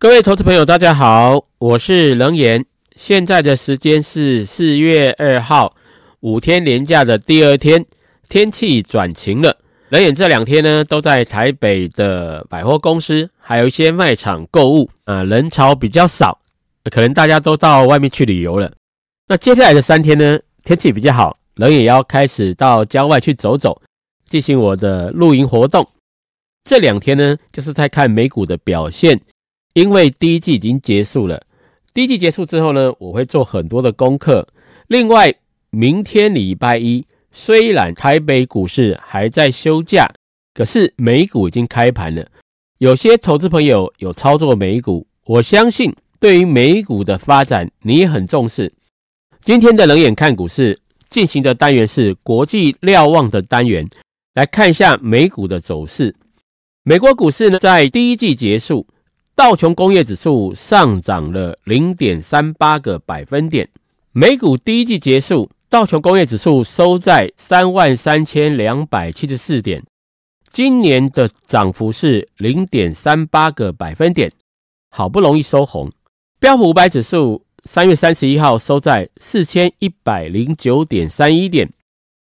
各位投资朋友，大家好，我是冷眼。现在的时间是四月二号，五天连假的第二天，天气转晴了。冷眼这两天呢，都在台北的百货公司，还有一些卖场购物啊，人潮比较少，可能大家都到外面去旅游了。那接下来的三天呢，天气比较好，冷眼要开始到郊外去走走，进行我的露营活动。这两天呢，就是在看美股的表现。因为第一季已经结束了，第一季结束之后呢，我会做很多的功课。另外，明天礼拜一，虽然台北股市还在休假，可是美股已经开盘了。有些投资朋友有操作美股，我相信对于美股的发展，你也很重视。今天的冷眼看股市进行的单元是国际瞭望的单元，来看一下美股的走势。美国股市呢，在第一季结束。道琼工业指数上涨了零点三八个百分点。美股第一季结束，道琼工业指数收在三万三千两百七十四点，今年的涨幅是零点三八个百分点，好不容易收红。标普五百指数三月三十一号收在四千一百零九点三一点，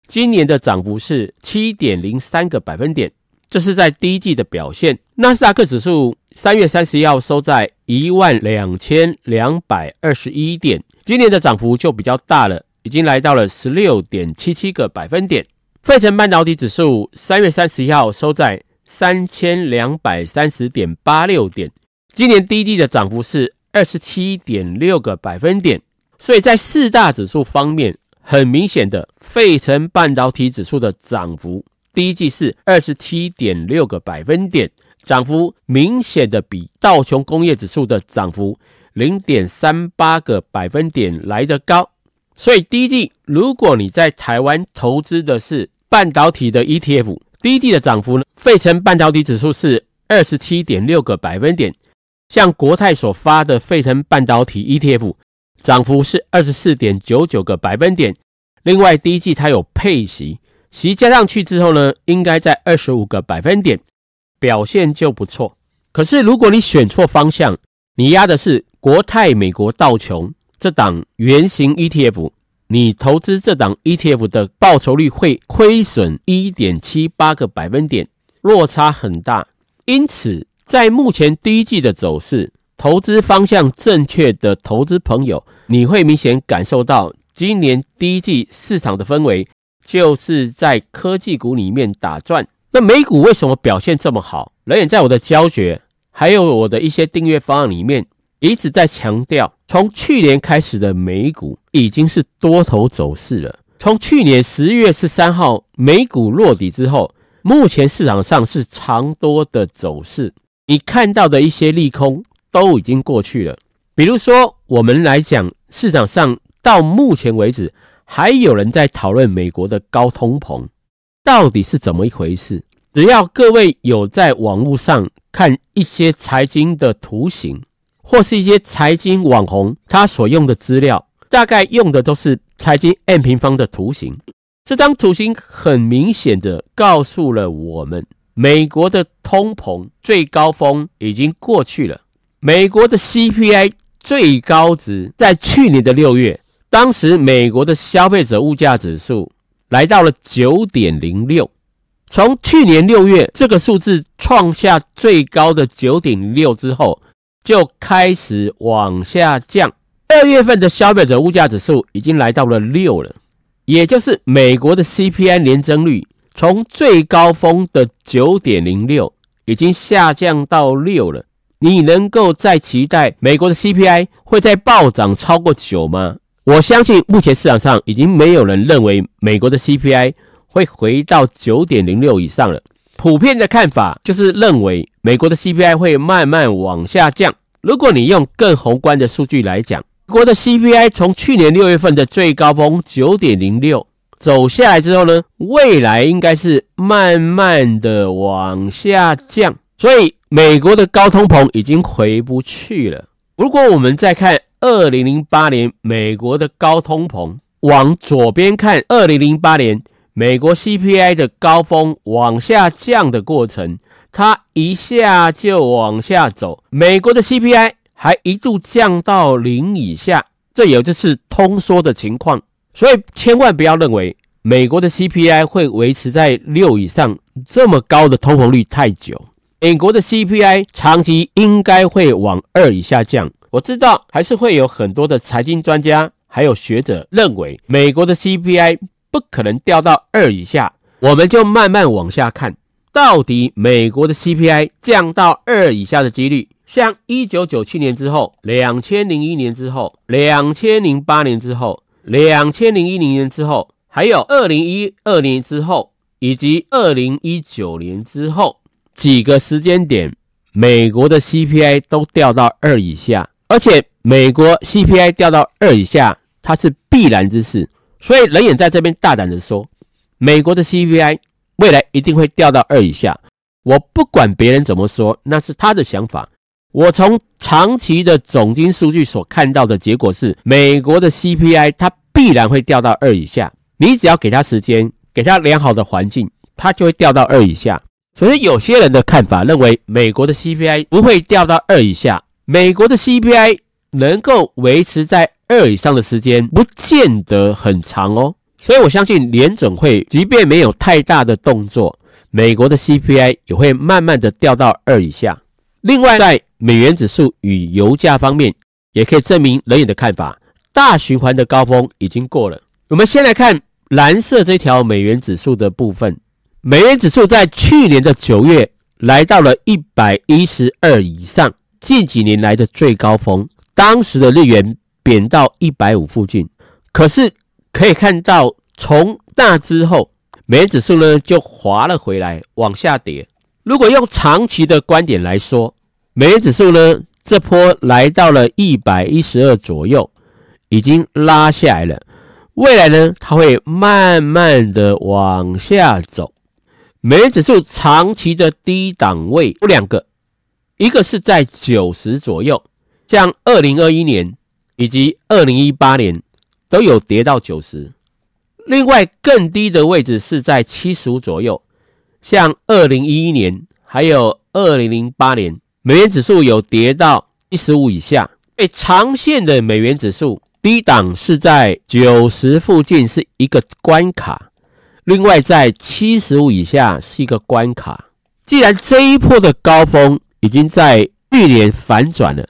今年的涨幅是七点零三个百分点，这是在第一季的表现。纳斯达克指数。三月三十一号收在一万两千两百二十一点，今年的涨幅就比较大了，已经来到了十六点七七个百分点。费城半导体指数三月三十一号收在三千两百三十点八六点，今年第一季的涨幅是二十七点六个百分点。所以在四大指数方面，很明显的，费城半导体指数的涨幅第一季是二十七点六个百分点。涨幅明显的比道琼工业指数的涨幅零点三八个百分点来得高，所以第一季如果你在台湾投资的是半导体的 ETF，第一季的涨幅呢，费城半导体指数是二十七点六个百分点，像国泰所发的费城半导体 ETF，涨幅是二十四点九九个百分点。另外第一季它有配息，息加上去之后呢，应该在二十五个百分点。表现就不错，可是如果你选错方向，你压的是国泰美国道琼这档圆形 ETF，你投资这档 ETF 的报酬率会亏损一点七八个百分点，落差很大。因此，在目前第一季的走势，投资方向正确的投资朋友，你会明显感受到今年第一季市场的氛围就是在科技股里面打转。那美股为什么表现这么好？人也在我的教学，还有我的一些订阅方案里面，一直在强调，从去年开始的美股已经是多头走势了。从去年十一月十三号美股落底之后，目前市场上是长多的走势。你看到的一些利空都已经过去了。比如说，我们来讲，市场上到目前为止，还有人在讨论美国的高通膨。到底是怎么一回事？只要各位有在网络上看一些财经的图形，或是一些财经网红他所用的资料，大概用的都是财经 M 平方的图形。这张图形很明显的告诉了我们，美国的通膨最高峰已经过去了。美国的 CPI 最高值在去年的六月，当时美国的消费者物价指数。来到了九点零六，从去年六月这个数字创下最高的九点零六之后，就开始往下降。二月份的消费者物价指数已经来到了六了，也就是美国的 CPI 年增率从最高峰的九点零六已经下降到六了。你能够再期待美国的 CPI 会再暴涨超过九吗？我相信目前市场上已经没有人认为美国的 CPI 会回到九点零六以上了。普遍的看法就是认为美国的 CPI 会慢慢往下降。如果你用更宏观的数据来讲，美国的 CPI 从去年六月份的最高峰九点零六走下来之后呢，未来应该是慢慢的往下降。所以美国的高通膨已经回不去了。如果我们再看。二零零八年美国的高通膨，往左边看，二零零八年美国 CPI 的高峰往下降的过程，它一下就往下走。美国的 CPI 还一度降到零以下，这也就是通缩的情况。所以千万不要认为美国的 CPI 会维持在六以上这么高的通膨率太久。美国的 CPI 长期应该会往二以下降。我知道还是会有很多的财经专家还有学者认为美国的 CPI 不可能掉到二以下。我们就慢慢往下看，到底美国的 CPI 降到二以下的几率，像一九九七年之后、两千零一年之后、两千零八年之后、两千零一零年之后，还有二零一二年之后，以及二零一九年之后几个时间点，美国的 CPI 都掉到二以下，而且美国 CPI 掉到二以下，它是必然之事。所以人眼在这边大胆的说。美国的 CPI 未来一定会掉到二以下，我不管别人怎么说，那是他的想法。我从长期的总金数据所看到的结果是，美国的 CPI 它必然会掉到二以下。你只要给他时间，给他良好的环境，它就会掉到二以下。所以有些人的看法认为，美国的 CPI 不会掉到二以下，美国的 CPI 能够维持在二以上的时间，不见得很长哦。所以我相信联准会即便没有太大的动作，美国的 CPI 也会慢慢的掉到二以下。另外，在美元指数与油价方面，也可以证明人眼的看法，大循环的高峰已经过了。我们先来看蓝色这条美元指数的部分，美元指数在去年的九月来到了一百一十二以上，近几年来的最高峰，当时的日元贬到一百五附近，可是。可以看到，从那之后，美元指数呢就滑了回来，往下跌。如果用长期的观点来说，美元指数呢这波来到了一百一十二左右，已经拉下来了。未来呢，它会慢慢的往下走。美元指数长期的低档位有两个，一个是在九十左右，像二零二一年以及二零一八年。都有跌到九十，另外更低的位置是在七十五左右，像二零一一年还有二零零八年，美元指数有跌到一十五以下。哎，长线的美元指数低档是在九十附近是一个关卡，另外在七十五以下是一个关卡。既然这一波的高峰已经在去年反转了，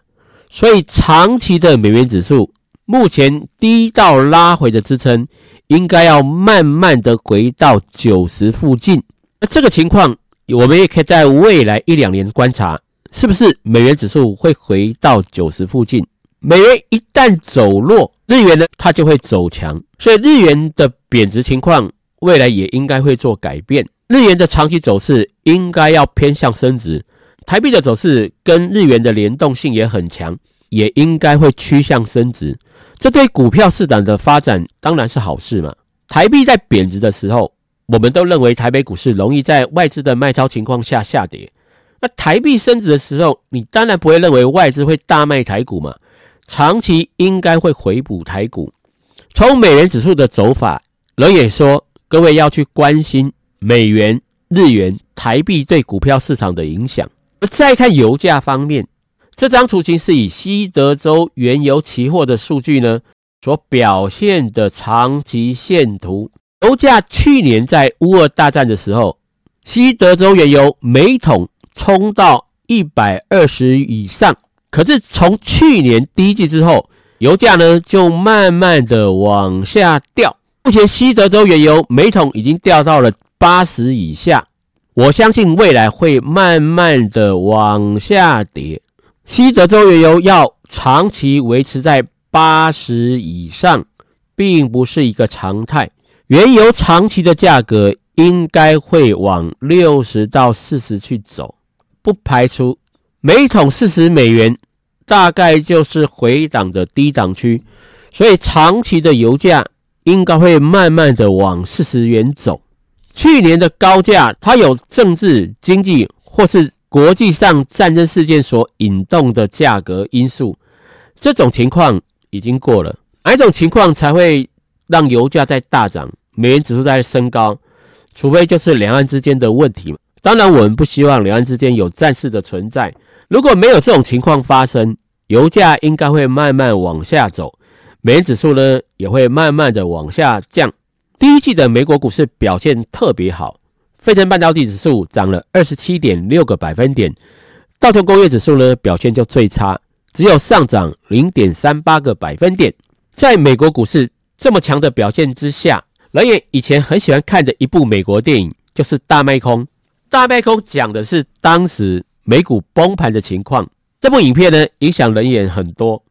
所以长期的美元指数。目前低到拉回的支撑，应该要慢慢的回到九十附近。那这个情况，我们也可以在未来一两年观察，是不是美元指数会回到九十附近？美元一旦走弱，日元呢，它就会走强。所以日元的贬值情况，未来也应该会做改变。日元的长期走势应该要偏向升值，台币的走势跟日元的联动性也很强。也应该会趋向升值，这对股票市场的发展当然是好事嘛。台币在贬值的时候，我们都认为台北股市容易在外资的卖超情况下下跌。那台币升值的时候，你当然不会认为外资会大卖台股嘛。长期应该会回补台股。从美元指数的走法，人也说，各位要去关心美元、日元、台币对股票市场的影响。而再看油价方面。这张图形是以西德州原油期货的数据呢所表现的长期线图。油价去年在乌俄大战的时候，西德州原油每桶冲到一百二十以上，可是从去年第一季之后，油价呢就慢慢的往下掉。目前西德州原油每桶已经掉到了八十以下，我相信未来会慢慢的往下跌。西德州原油要长期维持在八十以上，并不是一个常态。原油长期的价格应该会往六十到四十去走，不排除每桶四十美元，大概就是回档的低档区。所以长期的油价应该会慢慢的往四十元走。去年的高价，它有政治、经济或是。国际上战争事件所引动的价格因素，这种情况已经过了。哪一种情况才会让油价在大涨，美元指数在升高？除非就是两岸之间的问题当然，我们不希望两岸之间有战事的存在。如果没有这种情况发生，油价应该会慢慢往下走，美元指数呢也会慢慢的往下降。第一季的美国股市表现特别好，费城半导体指数涨了二十七点六个百分点，道琼工业指数呢表现就最差，只有上涨零点三八个百分点。在美国股市这么强的表现之下，人也以前很喜欢看的一部美国电影就是《大卖空》。大卖空讲的是当时美股崩盘的情况。这部影片呢，影响人也很多。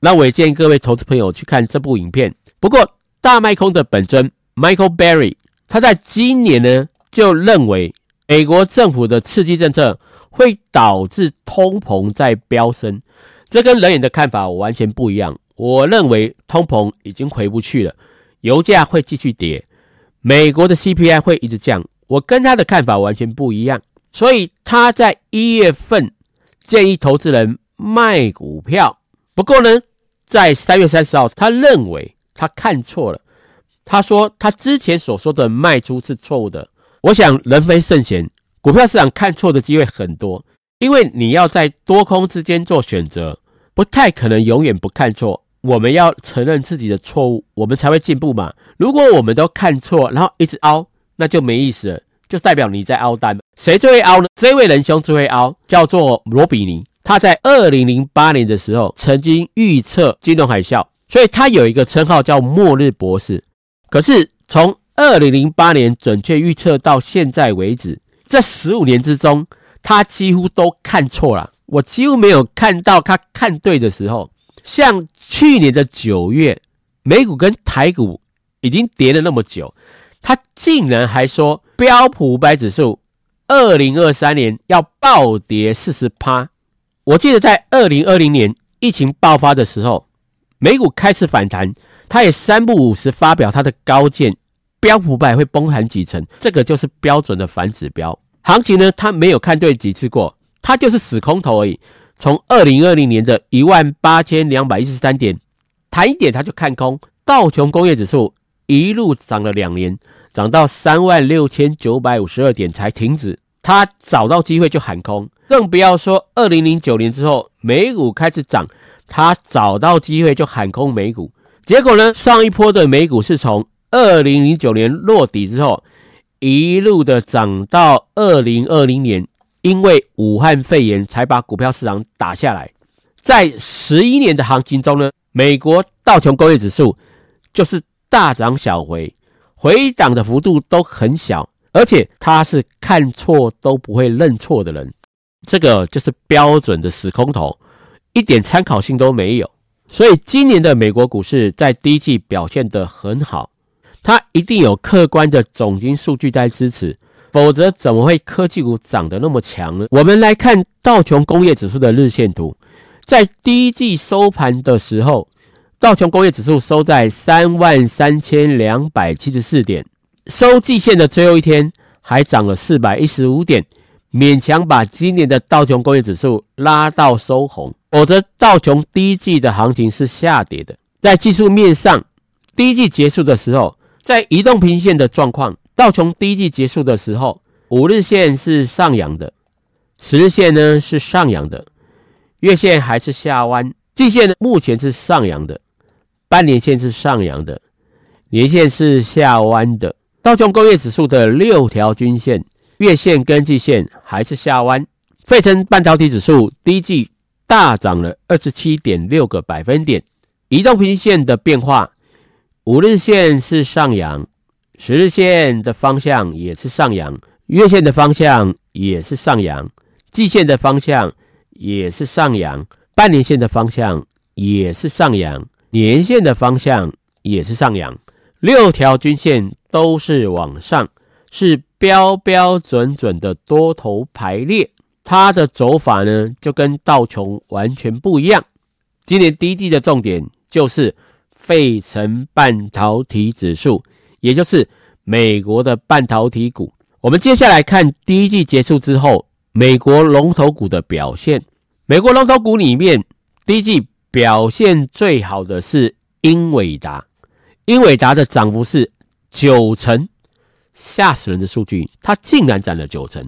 那我也建议各位投资朋友去看这部影片。不过，大卖空的本尊 Michael Berry，他在今年呢就认为美国政府的刺激政策会导致通膨在飙升。这跟人眼的看法完全不一样。我认为通膨已经回不去了，油价会继续跌，美国的 CPI 会一直降。我跟他的看法完全不一样，所以他在一月份建议投资人卖股票。不过呢，在三月三十号，他认为他看错了，他说他之前所说的卖出是错误的。我想人非圣贤，股票市场看错的机会很多，因为你要在多空之间做选择，不太可能永远不看错。我们要承认自己的错误，我们才会进步嘛。如果我们都看错，然后一直凹。那就没意思了，就代表你在凹单。谁最会凹呢？这位仁兄最会凹，叫做罗比尼。他在二零零八年的时候曾经预测金融海啸，所以他有一个称号叫“末日博士”。可是从二零零八年准确预测到现在为止，这十五年之中，他几乎都看错了。我几乎没有看到他看对的时候。像去年的九月，美股跟台股已经跌了那么久。他竟然还说标普五百指数二零二三年要暴跌四十趴。我记得在二零二零年疫情爆发的时候，美股开始反弹，他也三不五时发表他的高见，标普百会崩盘几成，这个就是标准的反指标。行情呢，他没有看对几次过，他就是死空头而已。从二零二零年的一万八千两百一十三点弹一点，他就看空道琼工业指数。一路涨了两年，涨到三万六千九百五十二点才停止。他找到机会就喊空，更不要说二零零九年之后美股开始涨，他找到机会就喊空美股。结果呢，上一波的美股是从二零零九年落底之后，一路的涨到二零二零年，因为武汉肺炎才把股票市场打下来。在十一年的行情中呢，美国道琼工业指数就是。大涨小回，回涨的幅度都很小，而且他是看错都不会认错的人，这个就是标准的死空头，一点参考性都没有。所以今年的美国股市在第一季表现得很好，它一定有客观的总金数据在支持，否则怎么会科技股涨得那么强呢？我们来看道琼工业指数的日线图，在第一季收盘的时候。道琼工业指数收在三万三千两百七十四点，收季线的最后一天还涨了四百一十五点，勉强把今年的道琼工业指数拉到收红。否则，道琼第一季的行情是下跌的。在技术面上，第一季结束的时候，在移动平均线的状况，道琼第一季结束的时候，五日线是上扬的，十日线呢是上扬的，月线还是下弯，季线呢目前是上扬的。半年线是上扬的，年线是下弯的。道琼工业指数的六条均线、月线跟季线还是下弯。费城半导体指数第一季大涨了二十七点六个百分点。移动平均线的变化，五日线是上扬，十日线的方向也是上扬，月线的方向也是上扬，季线的方向也是上扬，半年线的方向也是上扬。年线的方向也是上扬，六条均线都是往上，是标标准准的多头排列。它的走法呢，就跟道琼完全不一样。今年第一季的重点就是费城半导体指数，也就是美国的半导体股。我们接下来看第一季结束之后，美国龙头股的表现。美国龙头股里面，第一季。表现最好的是英伟达，英伟达的涨幅是九成，吓死人的数据，它竟然涨了九成。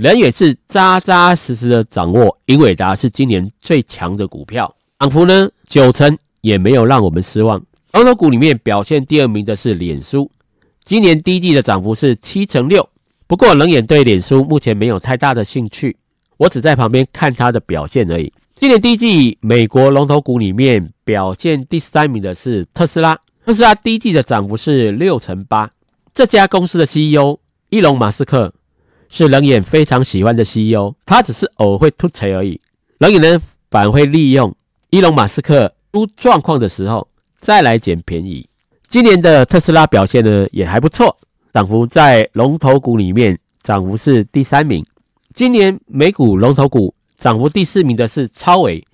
人也是扎扎实实的掌握英伟达是今年最强的股票，涨幅呢九成也没有让我们失望。龙头股里面表现第二名的是脸书，今年第一季的涨幅是七成六。不过冷眼对脸书目前没有太大的兴趣，我只在旁边看它的表现而已。今年第一季美国龙头股里面表现第三名的是特斯拉，特斯拉第一季的涨幅是六成八。这家公司的 CEO 伊隆马斯克是冷眼非常喜欢的 CEO，他只是偶尔会突锤而已。冷眼呢反会利用伊隆马斯克出状况的时候再来捡便宜。今年的特斯拉表现呢也还不错，涨幅在龙头股里面涨幅是第三名。今年美股龙头股涨幅第四名的是超维，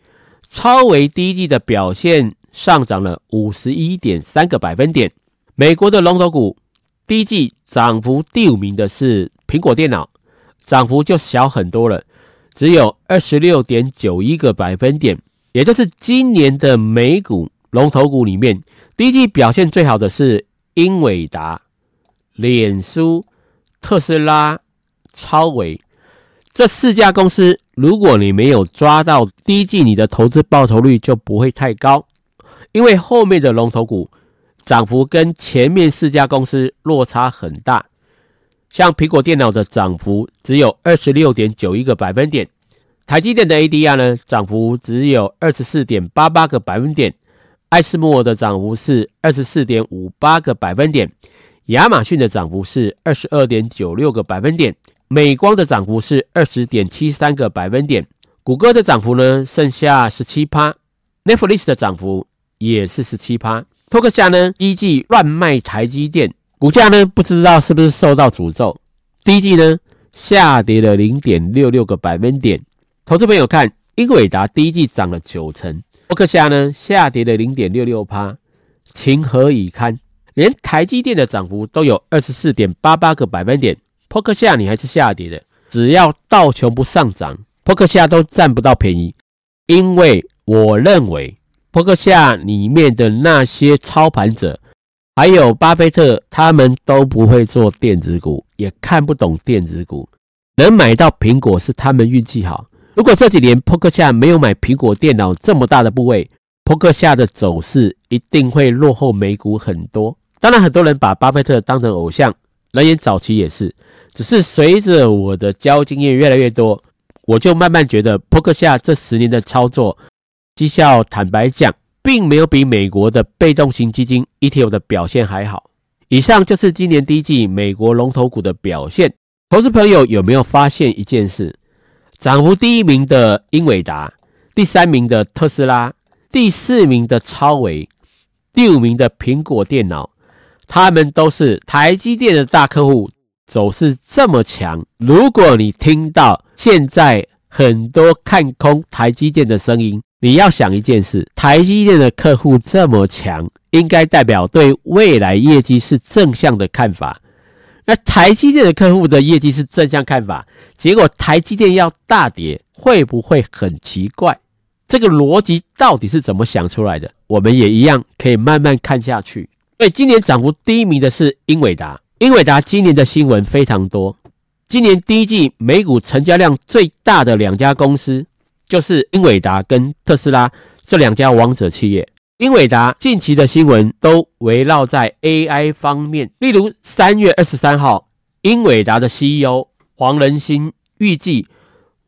超维第一季的表现上涨了五十一点三个百分点。美国的龙头股。第一季涨幅第五名的是苹果电脑，涨幅就小很多了，只有二十六点九一个百分点，也就是今年的美股龙头股里面，第一季表现最好的是英伟达、脸书、特斯拉、超维这四家公司。如果你没有抓到第一季，你的投资报酬率就不会太高，因为后面的龙头股。涨幅跟前面四家公司落差很大，像苹果电脑的涨幅只有二十六点九一个百分点，台积电的 ADR 呢涨幅只有二十四点八八个百分点，艾斯摩尔的涨幅是二十四点五八个百分点，亚马逊的涨幅是二十二点九六个百分点，美光的涨幅是二十点七三个百分点，谷歌的涨幅呢剩下十七趴，Netflix 的涨幅也是十七趴。托克夏呢，依据乱卖台积电，股价呢不知道是不是受到诅咒，第一季呢下跌了零点六六个百分点。投资朋友看，英伟达第一季涨了九成，博克夏呢下跌了零点六六趴，情何以堪？连台积电的涨幅都有二十四点八八个百分点，托克夏你还是下跌的。只要道琼不上涨，托克夏都占不到便宜，因为我认为。伯克夏里面的那些操盘者，还有巴菲特，他们都不会做电子股，也看不懂电子股。能买到苹果是他们运气好。如果这几年扑克夏没有买苹果电脑这么大的部位，扑克夏的走势一定会落后美股很多。当然，很多人把巴菲特当成偶像，人也早期也是。只是随着我的交易经验越来越多，我就慢慢觉得扑克夏这十年的操作。绩效坦白讲，并没有比美国的被动型基金 ETF 的表现还好。以上就是今年第一季美国龙头股的表现。投资朋友有没有发现一件事？涨幅第一名的英伟达，第三名的特斯拉，第四名的超维，第五名的苹果电脑，他们都是台积电的大客户，走势这么强。如果你听到现在很多看空台积电的声音，你要想一件事，台积电的客户这么强，应该代表对未来业绩是正向的看法。那台积电的客户的业绩是正向看法，结果台积电要大跌，会不会很奇怪？这个逻辑到底是怎么想出来的？我们也一样可以慢慢看下去。所以今年涨幅第一名的是英伟达，英伟达今年的新闻非常多。今年第一季美股成交量最大的两家公司。就是英伟达跟特斯拉这两家王者企业。英伟达近期的新闻都围绕在 AI 方面，例如三月二十三号，英伟达的 CEO 黄仁勋预计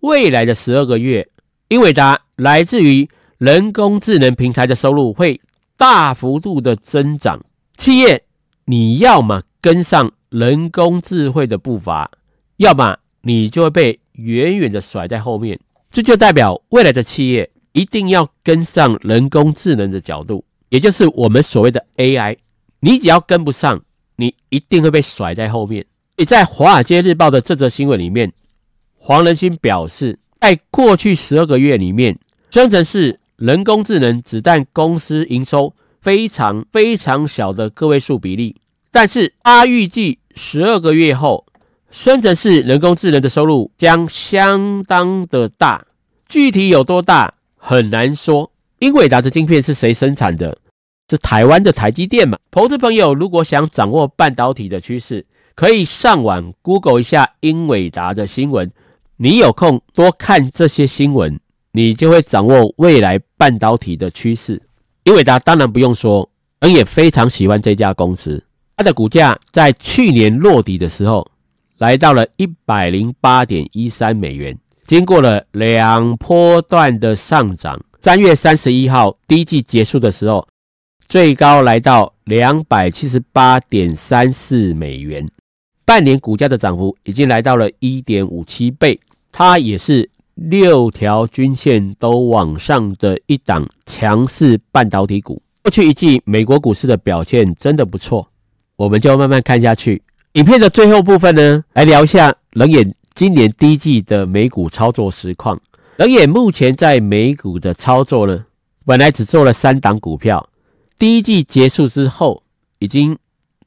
未来的十二个月，英伟达来自于人工智能平台的收入会大幅度的增长。企业你要么跟上人工智慧的步伐，要么你就会被远远的甩在后面。这就代表未来的企业一定要跟上人工智能的角度，也就是我们所谓的 AI。你只要跟不上，你一定会被甩在后面。在《华尔街日报》的这则新闻里面，黄仁勋表示，在过去十二个月里面，生成式人工智能只占公司营收非常非常小的个位数比例，但是他预计十二个月后。深成市人工智能的收入将相当的大，具体有多大很难说。英伟达的晶片是谁生产的？是台湾的台积电嘛？投资朋友如果想掌握半导体的趋势，可以上网 Google 一下英伟达的新闻，你有空多看这些新闻，你就会掌握未来半导体的趋势。英伟达当然不用说，人也非常喜欢这家公司。它的股价在去年落底的时候，来到了一百零八点一三美元。经过了两波段的上涨，三月三十一号第一季结束的时候，最高来到两百七十八点三四美元。半年股价的涨幅已经来到了一点五七倍，它也是六条均线都往上的一档强势半导体股。过去一季美国股市的表现真的不错，我们就慢慢看下去。影片的最后部分呢，来聊一下冷眼今年第一季的美股操作实况。冷眼目前在美股的操作呢，本来只做了三档股票，第一季结束之后已经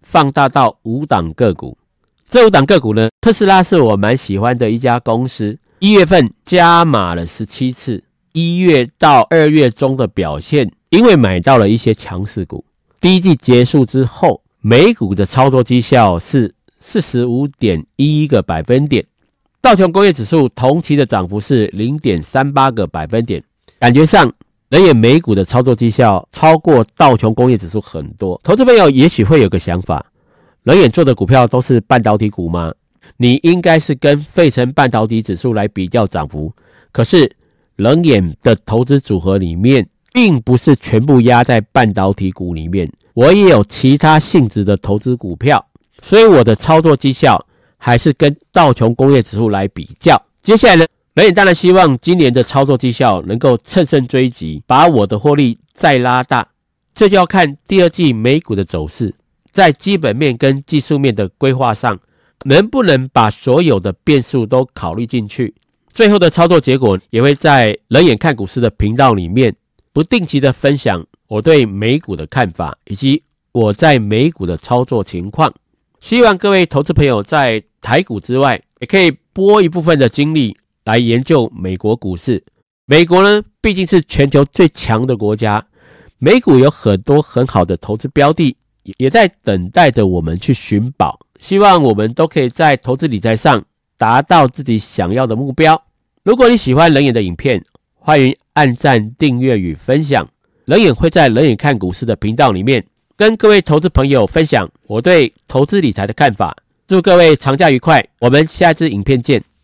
放大到五档个股。这五档个股呢，特斯拉是我蛮喜欢的一家公司。一月份加码了十七次，一月到二月中的表现，因为买到了一些强势股。第一季结束之后，美股的操作绩效是四十五点一个百分点，道琼工业指数同期的涨幅是零点三八个百分点。感觉上，人眼美股的操作绩效超过道琼工业指数很多。投资朋友也许会有个想法。冷眼做的股票都是半导体股吗？你应该是跟费城半导体指数来比较涨幅。可是冷眼的投资组合里面，并不是全部压在半导体股里面，我也有其他性质的投资股票，所以我的操作绩效还是跟道琼工业指数来比较。接下来呢，冷眼当然希望今年的操作绩效能够乘胜追击，把我的获利再拉大。这就要看第二季美股的走势。在基本面跟技术面的规划上，能不能把所有的变数都考虑进去？最后的操作结果也会在冷眼看股市的频道里面不定期的分享我对美股的看法，以及我在美股的操作情况。希望各位投资朋友在台股之外，也可以拨一部分的精力来研究美国股市。美国呢，毕竟是全球最强的国家，美股有很多很好的投资标的。也在等待着我们去寻宝，希望我们都可以在投资理财上达到自己想要的目标。如果你喜欢冷眼的影片，欢迎按赞、订阅与分享。冷眼会在冷眼看股市的频道里面跟各位投资朋友分享我对投资理财的看法。祝各位长假愉快，我们下一支影片见。